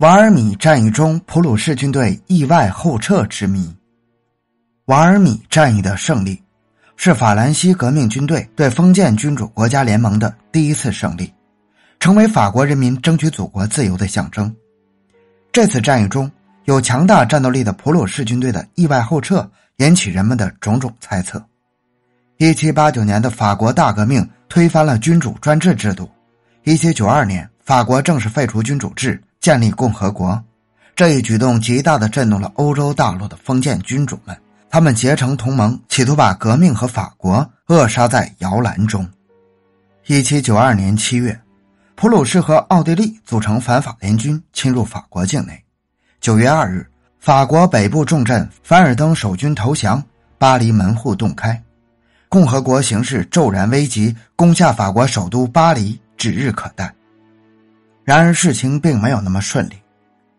瓦尔米战役中普鲁士军队意外后撤之谜。瓦尔米战役的胜利，是法兰西革命军队对封建君主国家联盟的第一次胜利，成为法国人民争取祖国自由的象征。这次战役中有强大战斗力的普鲁士军队的意外后撤，引起人们的种种猜测。一七八九年的法国大革命推翻了君主专制制度，一七九二年法国正式废除君主制。建立共和国，这一举动极大的震动了欧洲大陆的封建君主们。他们结成同盟，企图把革命和法国扼杀在摇篮中。一七九二年七月，普鲁士和奥地利组成反法联军，侵入法国境内。九月二日，法国北部重镇凡尔登守军投降，巴黎门户洞开，共和国形势骤然危急，攻下法国首都巴黎指日可待。然而事情并没有那么顺利，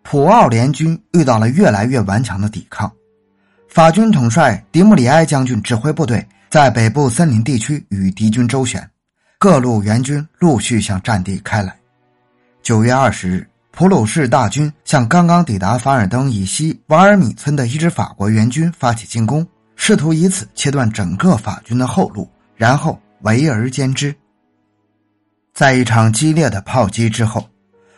普奥联军遇到了越来越顽强的抵抗，法军统帅迪穆里埃将军指挥部队在北部森林地区与敌军周旋，各路援军陆续向战地开来。九月二十日，普鲁士大军向刚刚抵达凡尔登以西瓦尔米村的一支法国援军发起进攻，试图以此切断整个法军的后路，然后围而歼之。在一场激烈的炮击之后。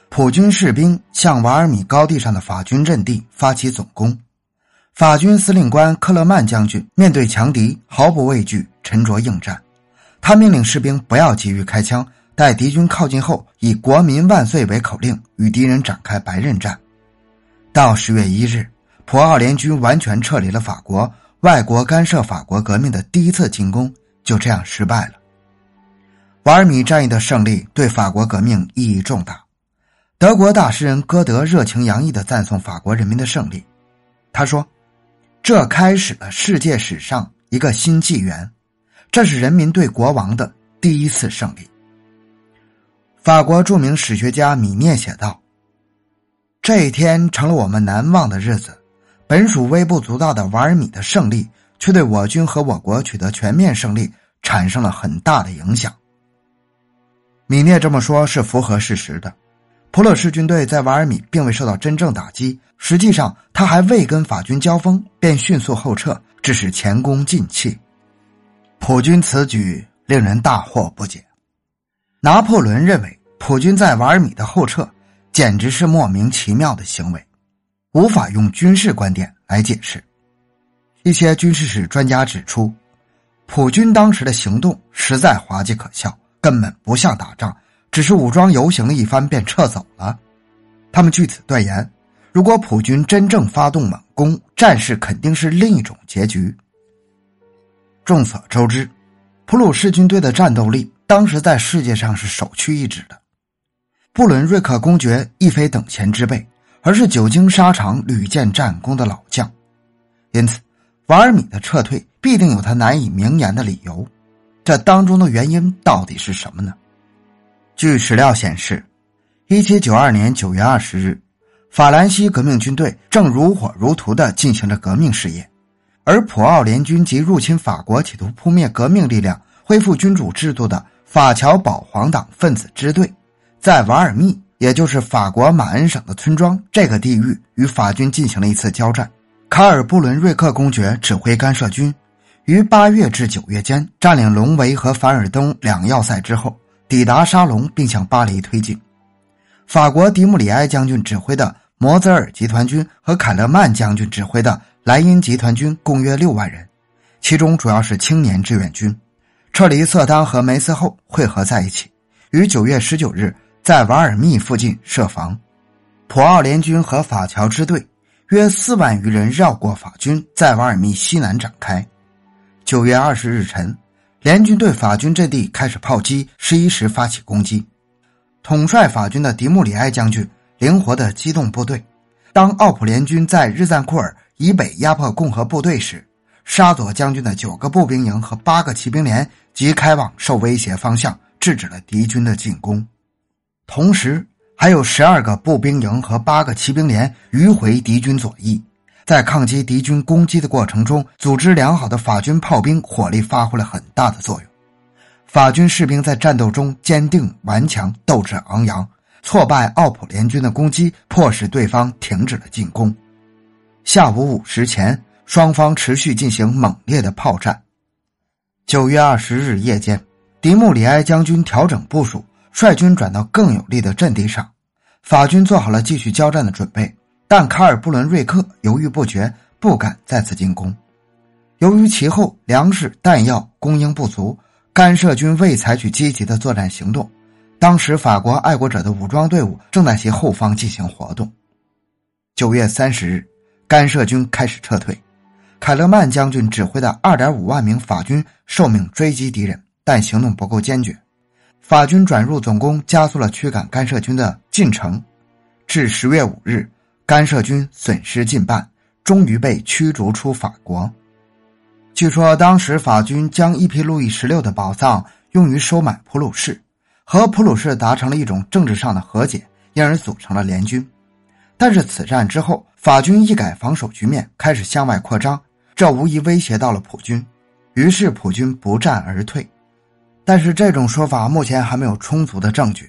普军士兵向瓦尔米高地上的法军阵地发起总攻，法军司令官克勒曼将军面对强敌毫不畏惧，沉着应战。他命令士兵不要急于开枪，待敌军靠近后，以“国民万岁”为口令，与敌人展开白刃战。到十月一日，普奥联军完全撤离了法国，外国干涉法国革命的第一次进攻就这样失败了。瓦尔米战役的胜利对法国革命意义重大。德国大诗人歌德热情洋溢的赞颂法国人民的胜利，他说：“这开始了世界史上一个新纪元，这是人民对国王的第一次胜利。”法国著名史学家米涅写道：“这一天成了我们难忘的日子，本属微不足道的瓦尔米的胜利，却对我军和我国取得全面胜利产生了很大的影响。”米涅这么说，是符合事实的。普鲁士军队在瓦尔米并未受到真正打击，实际上他还未跟法军交锋，便迅速后撤，致使前功尽弃。普军此举令人大惑不解。拿破仑认为，普军在瓦尔米的后撤简直是莫名其妙的行为，无法用军事观点来解释。一些军事史专家指出，普军当时的行动实在滑稽可笑，根本不像打仗。只是武装游行了一番便撤走了，他们据此断言：如果普军真正发动猛攻，战事肯定是另一种结局。众所周知，普鲁士军队的战斗力当时在世界上是首屈一指的。布伦瑞克公爵亦非等闲之辈，而是久经沙场、屡建战功的老将，因此瓦尔米的撤退必定有他难以明言的理由。这当中的原因到底是什么呢？据史料显示，一七九二年九月二十日，法兰西革命军队正如火如荼的进行着革命事业，而普奥联军及入侵法国、企图扑灭革命力量、恢复君主制度的法侨保皇党分子支队，在瓦尔密，也就是法国马恩省的村庄这个地域，与法军进行了一次交战。卡尔布伦瑞克公爵指挥干涉军，于八月至九月间占领隆维和凡尔登两要塞之后。抵达沙龙，并向巴黎推进。法国迪穆里埃将军指挥的摩泽尔集团军和凯勒曼将军指挥的莱茵集团军共约六万人，其中主要是青年志愿军。撤离色当和梅斯后汇合在一起，于九月十九日在瓦尔密附近设防。普奥联军和法侨支队约四万余人绕过法军，在瓦尔密西南展开。九月二十日晨。联军对法军阵地开始炮击，十一时发起攻击。统帅法军的迪穆里埃将军灵活地机动部队。当奥普联军在日赞库尔以北压迫共和部队时，沙佐将军的九个步兵营和八个骑兵连即开往受威胁方向，制止了敌军的进攻。同时，还有十二个步兵营和八个骑兵连迂回敌军左翼。在抗击敌军攻击的过程中，组织良好的法军炮兵火力发挥了很大的作用。法军士兵在战斗中坚定顽强，斗志昂扬，挫败奥普联军的攻击，迫使对方停止了进攻。下午五时前，双方持续进行猛烈的炮战。九月二十日夜间，迪穆里埃将军调整部署，率军转到更有利的阵地上。法军做好了继续交战的准备，但卡尔布伦瑞克犹豫不决，不敢再次进攻。由于其后粮食、弹药供应不足，干涉军未采取积极的作战行动。当时，法国爱国者的武装队伍正在其后方进行活动。九月三十日，干涉军开始撤退，凯勒曼将军指挥的二点五万名法军受命追击敌人，但行动不够坚决。法军转入总攻，加速了驱赶干涉军的进程。至十月五日，干涉军损失近半，终于被驱逐出法国。据说，当时法军将一批路易十六的宝藏用于收买普鲁士。和普鲁士达成了一种政治上的和解，因而组成了联军。但是此战之后，法军一改防守局面，开始向外扩张，这无疑威胁到了普军，于是普军不战而退。但是这种说法目前还没有充足的证据。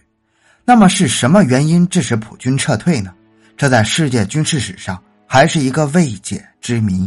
那么是什么原因致使普军撤退呢？这在世界军事史上还是一个未解之谜。